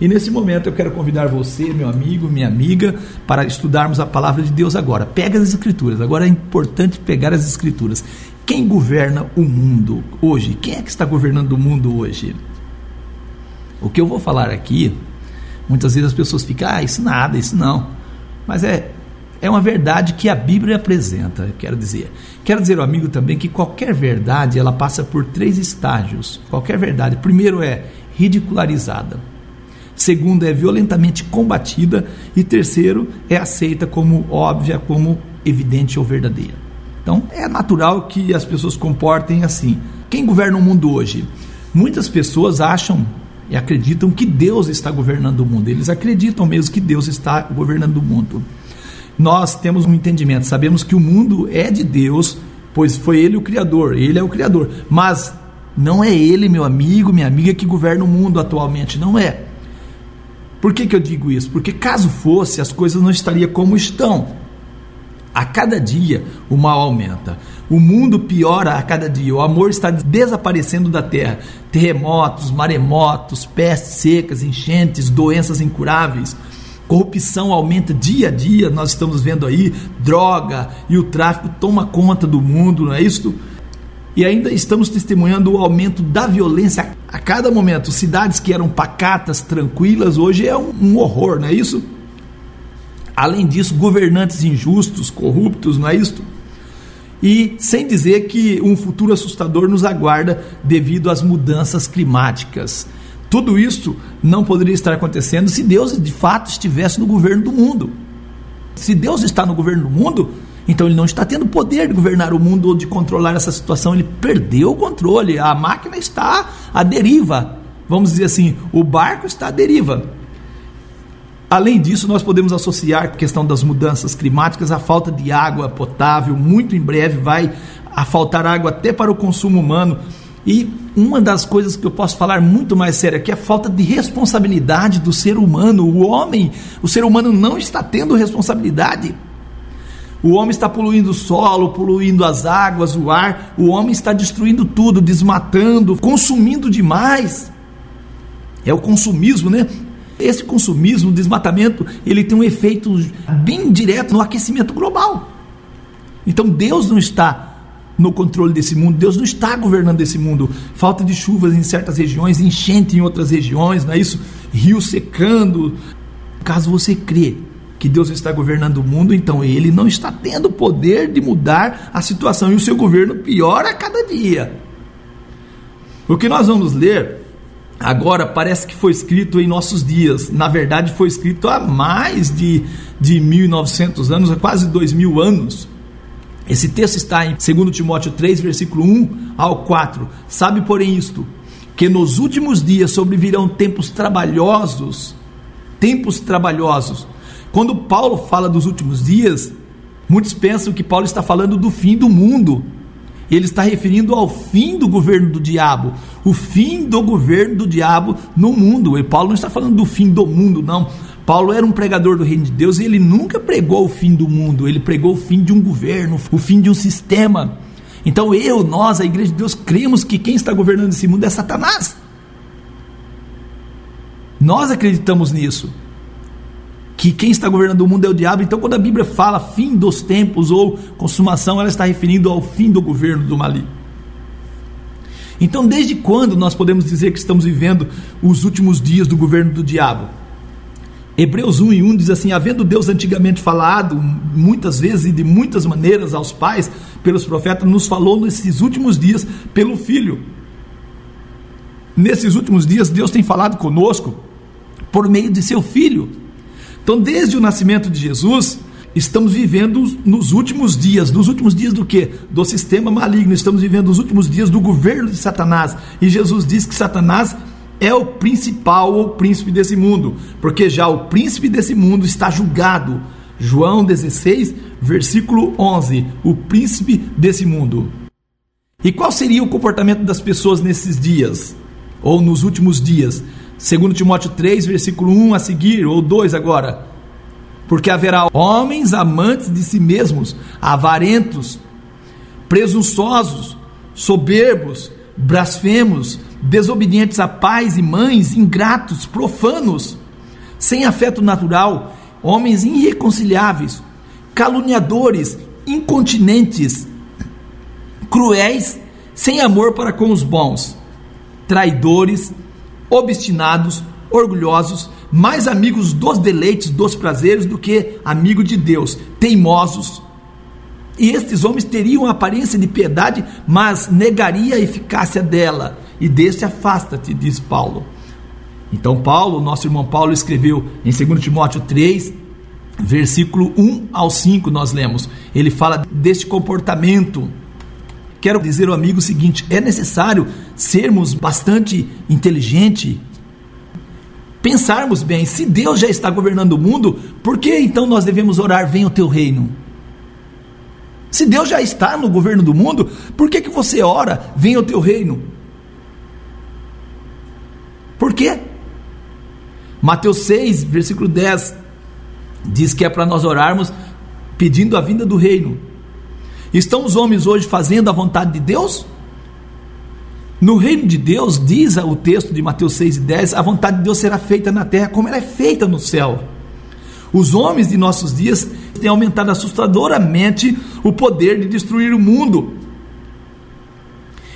E nesse momento eu quero convidar você, meu amigo, minha amiga, para estudarmos a palavra de Deus agora. Pega as escrituras. Agora é importante pegar as escrituras. Quem governa o mundo hoje? Quem é que está governando o mundo hoje? O que eu vou falar aqui, muitas vezes as pessoas ficam, ah, isso nada, isso não. Mas é é uma verdade que a Bíblia apresenta, quero dizer. Quero dizer ao amigo também que qualquer verdade ela passa por três estágios. Qualquer verdade, primeiro é ridicularizada. Segundo é violentamente combatida e terceiro é aceita como óbvia, como evidente ou verdadeira. Então, é natural que as pessoas comportem assim. Quem governa o mundo hoje? Muitas pessoas acham e acreditam que Deus está governando o mundo. Eles acreditam mesmo que Deus está governando o mundo nós temos um entendimento, sabemos que o mundo é de Deus, pois foi Ele o Criador, Ele é o Criador, mas não é Ele, meu amigo, minha amiga, que governa o mundo atualmente, não é. Por que, que eu digo isso? Porque caso fosse, as coisas não estariam como estão. A cada dia o mal aumenta. O mundo piora a cada dia. O amor está desaparecendo da terra. Terremotos, maremotos, pestes secas, enchentes, doenças incuráveis corrupção aumenta dia a dia, nós estamos vendo aí, droga e o tráfico toma conta do mundo, não é isso? E ainda estamos testemunhando o aumento da violência a cada momento. Cidades que eram pacatas, tranquilas, hoje é um, um horror, não é isso? Além disso, governantes injustos, corruptos, não é isso? E sem dizer que um futuro assustador nos aguarda devido às mudanças climáticas. Tudo isso não poderia estar acontecendo se Deus de fato estivesse no governo do mundo. Se Deus está no governo do mundo, então ele não está tendo poder de governar o mundo ou de controlar essa situação, ele perdeu o controle, a máquina está à deriva. Vamos dizer assim, o barco está à deriva. Além disso, nós podemos associar a questão das mudanças climáticas à falta de água potável. Muito em breve vai a faltar água até para o consumo humano. E uma das coisas que eu posso falar muito mais sério aqui é a falta de responsabilidade do ser humano. O homem, o ser humano não está tendo responsabilidade. O homem está poluindo o solo, poluindo as águas, o ar. O homem está destruindo tudo, desmatando, consumindo demais. É o consumismo, né? Esse consumismo, o desmatamento, ele tem um efeito bem direto no aquecimento global. Então Deus não está no controle desse mundo. Deus não está governando esse mundo. Falta de chuvas em certas regiões, enchente em outras regiões, não é isso? Rio secando. Caso você crê que Deus está governando o mundo, então ele não está tendo poder de mudar a situação e o seu governo piora a cada dia. O que nós vamos ler agora parece que foi escrito em nossos dias. Na verdade, foi escrito há mais de, de 1900 anos, há quase dois mil anos. Esse texto está em 2 Timóteo 3, versículo 1 ao 4. Sabe, porém, isto: que nos últimos dias sobrevirão tempos trabalhosos, tempos trabalhosos. Quando Paulo fala dos últimos dias, muitos pensam que Paulo está falando do fim do mundo. Ele está referindo ao fim do governo do diabo, o fim do governo do diabo no mundo. E Paulo não está falando do fim do mundo, não. Paulo era um pregador do reino de Deus e ele nunca pregou o fim do mundo, ele pregou o fim de um governo, o fim de um sistema. Então eu, nós, a igreja de Deus, cremos que quem está governando esse mundo é Satanás. Nós acreditamos nisso. Que quem está governando o mundo é o diabo. Então, quando a Bíblia fala fim dos tempos ou consumação, ela está referindo ao fim do governo do maligno. Então, desde quando nós podemos dizer que estamos vivendo os últimos dias do governo do diabo? Hebreus 1 e 1 diz assim: Havendo Deus antigamente falado, muitas vezes e de muitas maneiras aos pais, pelos profetas, nos falou nesses últimos dias pelo Filho. Nesses últimos dias, Deus tem falado conosco por meio de seu Filho. Então, desde o nascimento de Jesus, estamos vivendo nos últimos dias. Nos últimos dias do que? Do sistema maligno. Estamos vivendo os últimos dias do governo de Satanás. E Jesus diz que Satanás é o principal ou príncipe desse mundo, porque já o príncipe desse mundo está julgado. João 16, versículo 11: o príncipe desse mundo. E qual seria o comportamento das pessoas nesses dias, ou nos últimos dias? Segundo Timóteo 3, versículo 1 a seguir, ou 2 agora. Porque haverá homens amantes de si mesmos, avarentos, presunçosos, soberbos, blasfemos, desobedientes a pais e mães, ingratos, profanos, sem afeto natural, homens irreconciliáveis, caluniadores, incontinentes, cruéis, sem amor para com os bons, traidores, obstinados, orgulhosos, mais amigos dos deleites, dos prazeres do que amigo de Deus, teimosos. E estes homens teriam a aparência de piedade, mas negaria a eficácia dela. E deste afasta-te, diz Paulo. Então, Paulo, nosso irmão Paulo, escreveu em 2 Timóteo 3, versículo 1 ao 5, nós lemos. Ele fala deste comportamento. Quero dizer ao amigo o seguinte: é necessário sermos bastante inteligente, pensarmos bem, se Deus já está governando o mundo, por que então nós devemos orar, venha o teu reino? Se Deus já está no governo do mundo, por que, que você ora, venha o teu reino? Por quê? Mateus 6, versículo 10, diz que é para nós orarmos pedindo a vinda do reino. Estão os homens hoje fazendo a vontade de Deus? No reino de Deus, diz o texto de Mateus 6 e 10, a vontade de Deus será feita na terra como ela é feita no céu. Os homens de nossos dias têm aumentado assustadoramente o poder de destruir o mundo.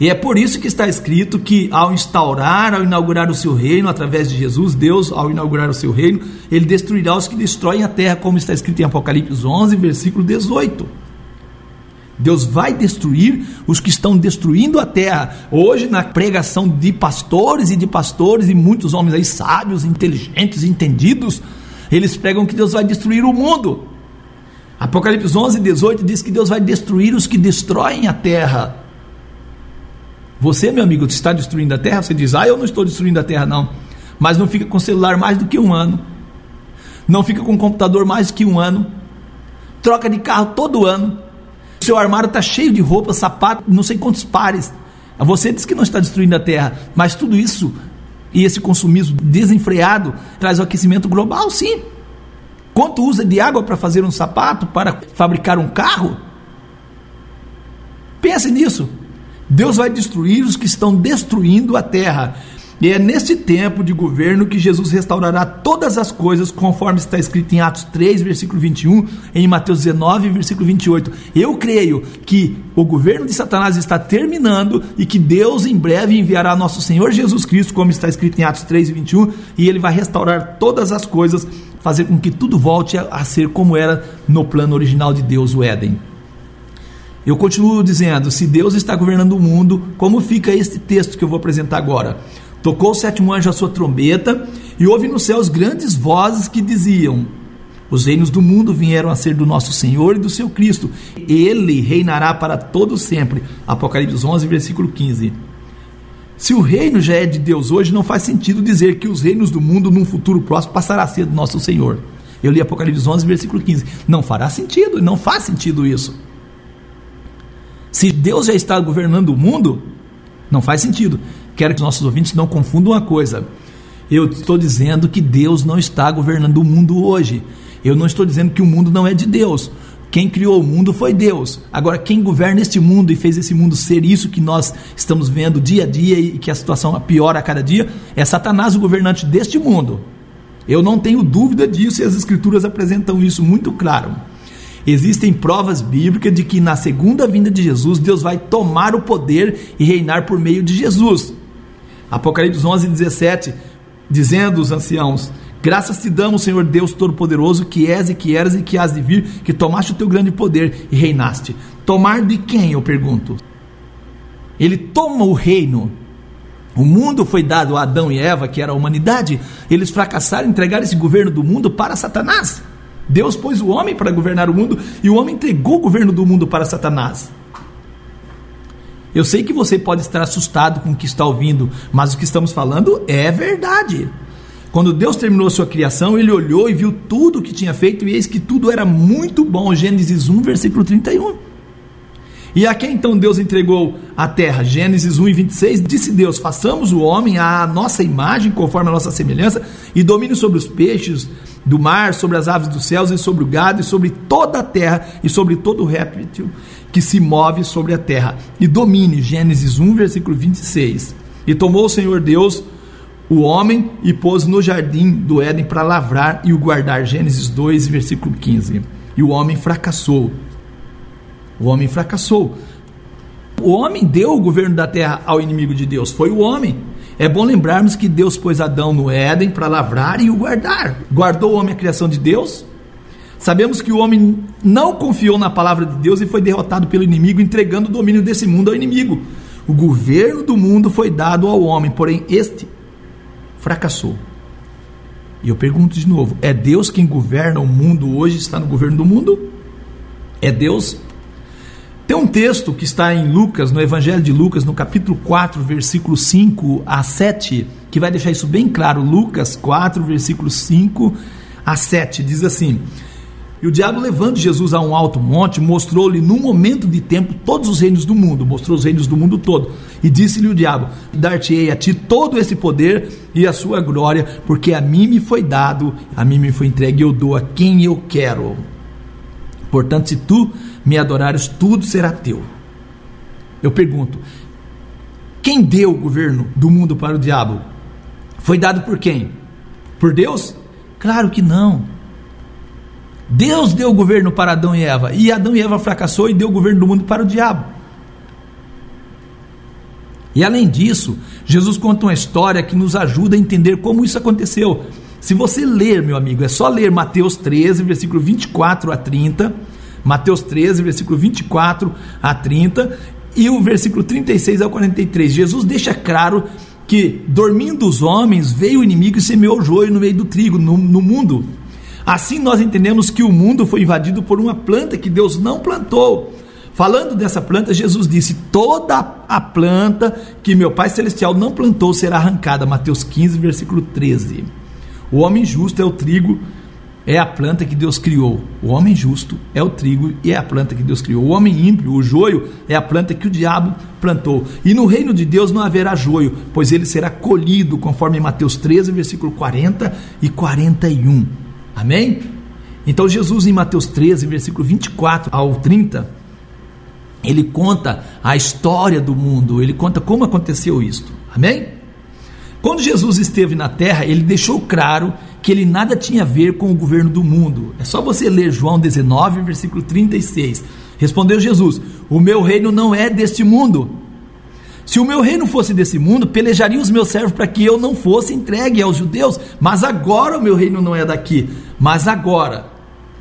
E é por isso que está escrito que ao instaurar, ao inaugurar o seu reino através de Jesus, Deus, ao inaugurar o seu reino, ele destruirá os que destroem a terra, como está escrito em Apocalipse 11, versículo 18. Deus vai destruir os que estão destruindo a terra. Hoje, na pregação de pastores e de pastores e muitos homens aí sábios, inteligentes, entendidos, eles pregam que Deus vai destruir o mundo. Apocalipse 11, 18 diz que Deus vai destruir os que destroem a terra. Você, meu amigo, está destruindo a terra? Você diz, ah, eu não estou destruindo a terra, não. Mas não fica com celular mais do que um ano. Não fica com computador mais do que um ano. Troca de carro todo ano seu armário está cheio de roupas, sapatos, não sei quantos pares. Você diz que não está destruindo a terra, mas tudo isso e esse consumismo desenfreado traz o aquecimento global, sim. Quanto usa de água para fazer um sapato, para fabricar um carro? Pense nisso. Deus vai destruir os que estão destruindo a terra. E é neste tempo de governo que Jesus restaurará todas as coisas, conforme está escrito em Atos 3, versículo 21, em Mateus 19, versículo 28. Eu creio que o governo de Satanás está terminando e que Deus em breve enviará nosso Senhor Jesus Cristo, como está escrito em Atos 3 21, e ele vai restaurar todas as coisas, fazer com que tudo volte a ser como era no plano original de Deus, o Éden. Eu continuo dizendo: se Deus está governando o mundo, como fica este texto que eu vou apresentar agora? Tocou o sétimo anjo a sua trombeta, e houve nos céus grandes vozes que diziam: Os reinos do mundo vieram a ser do nosso Senhor e do seu Cristo. Ele reinará para todo sempre. Apocalipse 11, versículo 15. Se o reino já é de Deus hoje, não faz sentido dizer que os reinos do mundo num futuro próximo passará a ser do nosso Senhor. Eu li Apocalipse 11, versículo 15. Não fará sentido, não faz sentido isso. Se Deus já está governando o mundo, não faz sentido. Quero que nossos ouvintes não confundam uma coisa. Eu estou dizendo que Deus não está governando o mundo hoje. Eu não estou dizendo que o mundo não é de Deus. Quem criou o mundo foi Deus. Agora, quem governa este mundo e fez esse mundo ser isso que nós estamos vendo dia a dia e que a situação piora a cada dia é Satanás, o governante deste mundo. Eu não tenho dúvida disso e as Escrituras apresentam isso muito claro. Existem provas bíblicas de que na segunda vinda de Jesus, Deus vai tomar o poder e reinar por meio de Jesus. Apocalipse 11, 17, dizendo os anciãos: Graças te damos, Senhor Deus Todo-Poderoso, que és e que eras e que has de vir, que tomaste o teu grande poder e reinaste. Tomar de quem, eu pergunto? Ele toma o reino. O mundo foi dado a Adão e Eva, que era a humanidade. Eles fracassaram em entregar esse governo do mundo para Satanás. Deus pôs o homem para governar o mundo e o homem entregou o governo do mundo para Satanás. Eu sei que você pode estar assustado com o que está ouvindo, mas o que estamos falando é verdade. Quando Deus terminou a sua criação, ele olhou e viu tudo o que tinha feito, e eis que tudo era muito bom. Gênesis 1, versículo 31. E a quem então Deus entregou a terra? Gênesis 1 e 26, disse Deus: façamos o homem à nossa imagem, conforme a nossa semelhança, e domine sobre os peixes do mar, sobre as aves dos céus, e sobre o gado, e sobre toda a terra, e sobre todo o réptil que se move sobre a terra. E domine, Gênesis 1, versículo 26. E tomou o Senhor Deus o homem e pôs no jardim do Éden para lavrar e o guardar. Gênesis 2, versículo 15. E o homem fracassou. O homem fracassou. O homem deu o governo da terra ao inimigo de Deus, foi o homem. É bom lembrarmos que Deus pôs Adão no Éden para lavrar e o guardar. Guardou o homem a criação de Deus? Sabemos que o homem não confiou na palavra de Deus e foi derrotado pelo inimigo, entregando o domínio desse mundo ao inimigo. O governo do mundo foi dado ao homem, porém este fracassou. E eu pergunto de novo: é Deus quem governa o mundo hoje, está no governo do mundo? É Deus? Tem um texto que está em Lucas, no Evangelho de Lucas, no capítulo 4, versículo 5 a 7, que vai deixar isso bem claro. Lucas 4, versículo 5 a 7, diz assim: e o diabo, levando Jesus a um alto monte, mostrou-lhe num momento de tempo todos os reinos do mundo, mostrou os reinos do mundo todo. E disse-lhe o diabo: Dar-te-ei a ti todo esse poder e a sua glória, porque a mim me foi dado, a mim me foi entregue, e eu dou a quem eu quero. Portanto, se tu me adorares, tudo será teu. Eu pergunto: quem deu o governo do mundo para o diabo? Foi dado por quem? Por Deus? Claro que não. Deus deu o governo para Adão e Eva, e Adão e Eva fracassou e deu o governo do mundo para o diabo. E além disso, Jesus conta uma história que nos ajuda a entender como isso aconteceu. Se você ler, meu amigo, é só ler Mateus 13, versículo 24 a 30, Mateus 13, versículo 24 a 30, e o versículo 36 ao 43. Jesus deixa claro que, dormindo os homens, veio o inimigo e semeou o joio no meio do trigo, no, no mundo. Assim nós entendemos que o mundo foi invadido por uma planta que Deus não plantou. Falando dessa planta, Jesus disse: Toda a planta que meu Pai Celestial não plantou será arrancada. Mateus 15, versículo 13. O homem justo é o trigo, é a planta que Deus criou. O homem justo é o trigo e é a planta que Deus criou. O homem ímpio, o joio, é a planta que o diabo plantou. E no reino de Deus não haverá joio, pois ele será colhido, conforme Mateus 13, versículo 40 e 41. Amém? Então Jesus em Mateus 13, versículo 24 ao 30, ele conta a história do mundo, ele conta como aconteceu isto. Amém? Quando Jesus esteve na terra, ele deixou claro que ele nada tinha a ver com o governo do mundo. É só você ler João 19, versículo 36. Respondeu Jesus: O meu reino não é deste mundo. Se o meu reino fosse desse mundo, pelejaria os meus servos para que eu não fosse entregue aos judeus, mas agora o meu reino não é daqui. Mas agora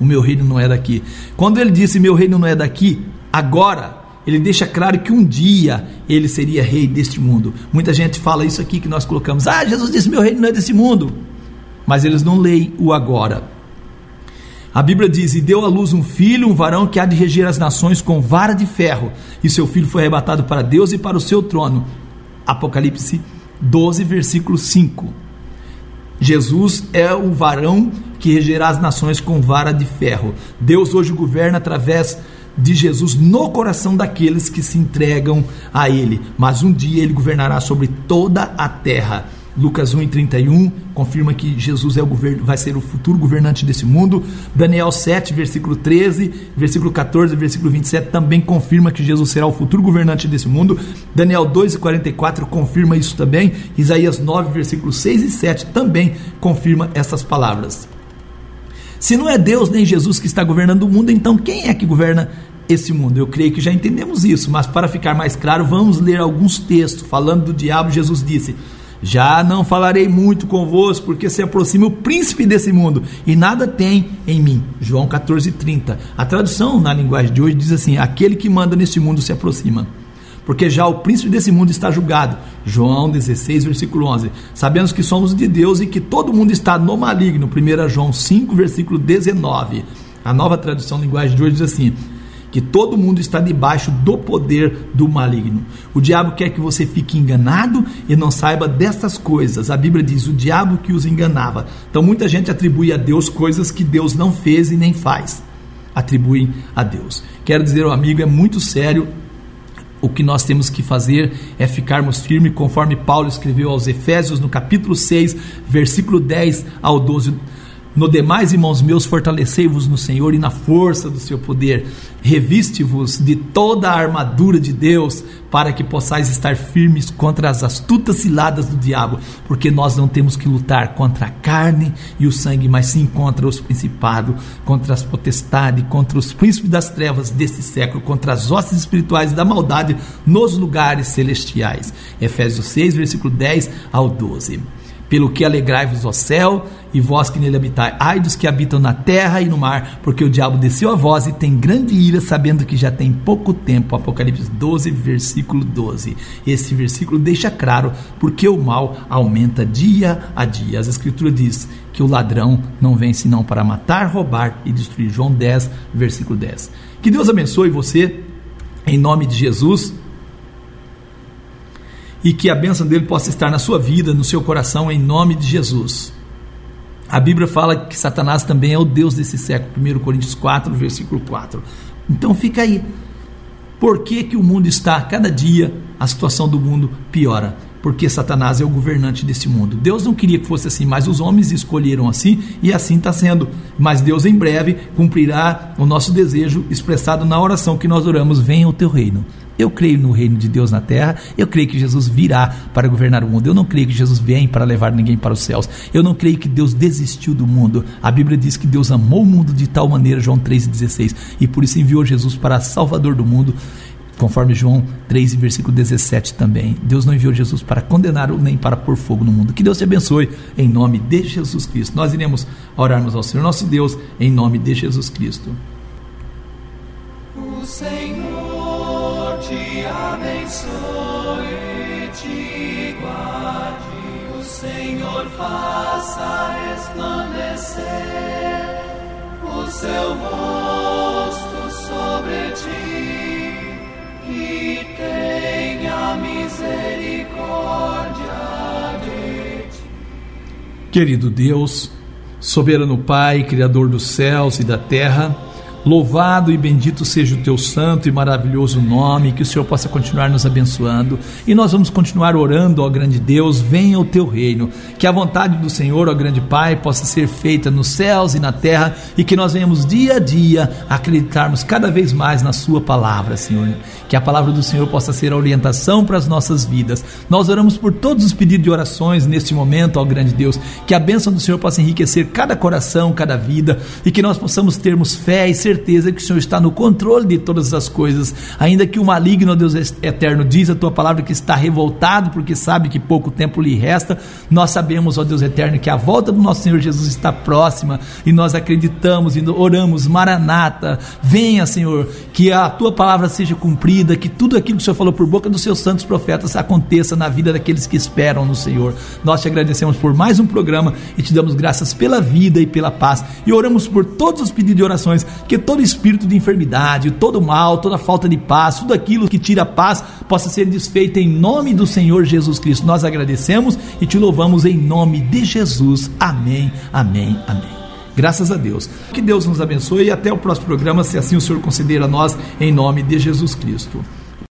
o meu reino não é daqui. Quando ele disse meu reino não é daqui, agora ele deixa claro que um dia ele seria rei deste mundo. Muita gente fala isso aqui que nós colocamos: "Ah, Jesus disse meu reino não é desse mundo". Mas eles não leem o agora. A Bíblia diz: E deu à luz um filho, um varão que há de reger as nações com vara de ferro, e seu filho foi arrebatado para Deus e para o seu trono. Apocalipse 12, versículo 5. Jesus é o varão que regerá as nações com vara de ferro. Deus hoje governa através de Jesus no coração daqueles que se entregam a Ele, mas um dia Ele governará sobre toda a terra. Lucas 1 e 31 confirma que Jesus é o governo, vai ser o futuro governante desse mundo. Daniel 7, versículo 13, versículo 14, versículo 27 também confirma que Jesus será o futuro governante desse mundo. Daniel 2 e 44 confirma isso também. Isaías 9, versículos 6 e 7 também confirma essas palavras. Se não é Deus nem Jesus que está governando o mundo, então quem é que governa esse mundo? Eu creio que já entendemos isso, mas para ficar mais claro, vamos ler alguns textos falando do diabo. Jesus disse: já não falarei muito convosco, porque se aproxima o príncipe desse mundo, e nada tem em mim. João 14,30. A tradução na linguagem de hoje diz assim: aquele que manda neste mundo se aproxima. Porque já o príncipe desse mundo está julgado. João 16, versículo 11. Sabemos que somos de Deus e que todo mundo está no maligno. 1 João 5, versículo 19. A nova tradução linguagem de hoje diz assim: que todo mundo está debaixo do poder do maligno. O diabo quer que você fique enganado e não saiba dessas coisas. A Bíblia diz: o diabo que os enganava. Então muita gente atribui a Deus coisas que Deus não fez e nem faz. Atribuem a Deus. Quero dizer ao amigo, é muito sério. O que nós temos que fazer é ficarmos firmes, conforme Paulo escreveu aos Efésios no capítulo 6, versículo 10 ao 12 No demais, irmãos meus, fortalecei-vos no Senhor e na força do seu poder. Reviste-vos de toda a armadura de Deus, para que possais estar firmes contra as astutas ciladas do diabo, porque nós não temos que lutar contra a carne e o sangue, mas sim contra os principados, contra as potestades, contra os príncipes das trevas deste século, contra as hostes espirituais da maldade nos lugares celestiais. Efésios 6, versículo 10 ao 12. Pelo que alegrai-vos, ó céu, e vós que nele habitai. Ai dos que habitam na terra e no mar, porque o diabo desceu a vós e tem grande ira, sabendo que já tem pouco tempo. Apocalipse 12, versículo 12. Esse versículo deixa claro porque o mal aumenta dia a dia. As Escrituras diz que o ladrão não vem senão para matar, roubar e destruir. João 10, versículo 10. Que Deus abençoe você, em nome de Jesus e que a bênção dele possa estar na sua vida, no seu coração, em nome de Jesus. A Bíblia fala que Satanás também é o Deus desse século, 1 Coríntios 4, versículo 4. Então fica aí. Por que, que o mundo está, cada dia, a situação do mundo piora? Porque Satanás é o governante desse mundo. Deus não queria que fosse assim, mas os homens escolheram assim e assim está sendo. Mas Deus em breve cumprirá o nosso desejo expressado na oração que nós oramos: venha o teu reino. Eu creio no reino de Deus na terra, eu creio que Jesus virá para governar o mundo. Eu não creio que Jesus vem para levar ninguém para os céus. Eu não creio que Deus desistiu do mundo. A Bíblia diz que Deus amou o mundo de tal maneira, João 3,16, e por isso enviou Jesus para Salvador do mundo conforme João 3, versículo 17 também. Deus não enviou Jesus para condenar nem para pôr fogo no mundo. Que Deus te abençoe em nome de Jesus Cristo. Nós iremos orarmos ao Senhor nosso Deus em nome de Jesus Cristo. O Senhor te abençoe te guarde. O Senhor faça resplandecer o seu rosto sobre ti e tenha misericórdia de ti. Querido Deus, soberano Pai, Criador dos céus e da terra, Louvado e bendito seja o teu santo e maravilhoso nome, que o Senhor possa continuar nos abençoando. E nós vamos continuar orando, ó grande Deus, venha o teu reino. Que a vontade do Senhor, ó grande Pai, possa ser feita nos céus e na terra e que nós venhamos dia a dia acreditarmos cada vez mais na Sua palavra, Senhor. Que a palavra do Senhor possa ser a orientação para as nossas vidas. Nós oramos por todos os pedidos de orações neste momento, ó grande Deus. Que a bênção do Senhor possa enriquecer cada coração, cada vida e que nós possamos termos fé e certeza que o Senhor está no controle de todas as coisas, ainda que o maligno, Deus eterno, diz a tua palavra que está revoltado porque sabe que pouco tempo lhe resta. Nós sabemos, ó Deus eterno, que a volta do nosso Senhor Jesus está próxima e nós acreditamos e oramos, Maranata, venha, Senhor, que a tua palavra seja cumprida, que tudo aquilo que o Senhor falou por boca dos seus santos profetas aconteça na vida daqueles que esperam no Senhor. Nós te agradecemos por mais um programa e te damos graças pela vida e pela paz e oramos por todos os pedidos de orações que todo espírito de enfermidade, todo mal, toda falta de paz, tudo aquilo que tira a paz possa ser desfeito em nome do Senhor Jesus Cristo. Nós agradecemos e te louvamos em nome de Jesus. Amém, amém, amém. Graças a Deus. Que Deus nos abençoe e até o próximo programa, se assim o Senhor considera nós, em nome de Jesus Cristo.